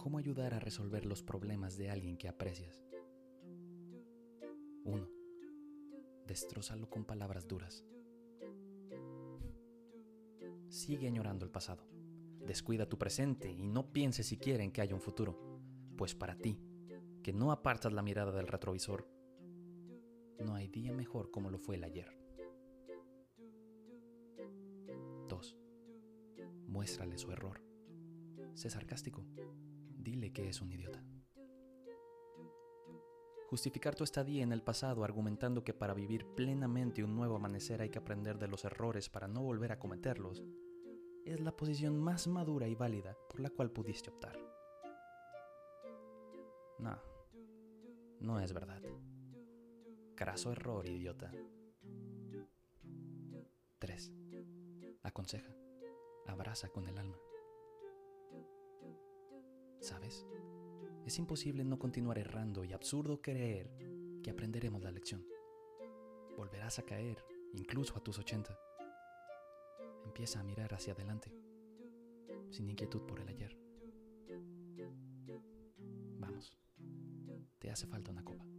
cómo ayudar a resolver los problemas de alguien que aprecias. 1. Destrózalo con palabras duras. Sigue añorando el pasado. Descuida tu presente y no pienses siquiera en que haya un futuro, pues para ti, que no apartas la mirada del retrovisor, no hay día mejor como lo fue el ayer. 2. Muéstrale su error. Sé sarcástico. Dile que es un idiota. Justificar tu estadía en el pasado argumentando que para vivir plenamente un nuevo amanecer hay que aprender de los errores para no volver a cometerlos es la posición más madura y válida por la cual pudiste optar. No, no es verdad. Craso error, idiota. 3. Aconseja. Abraza con el alma. ¿Sabes? Es imposible no continuar errando y absurdo creer que aprenderemos la lección. Volverás a caer, incluso a tus 80. Empieza a mirar hacia adelante, sin inquietud por el ayer. Vamos, te hace falta una copa.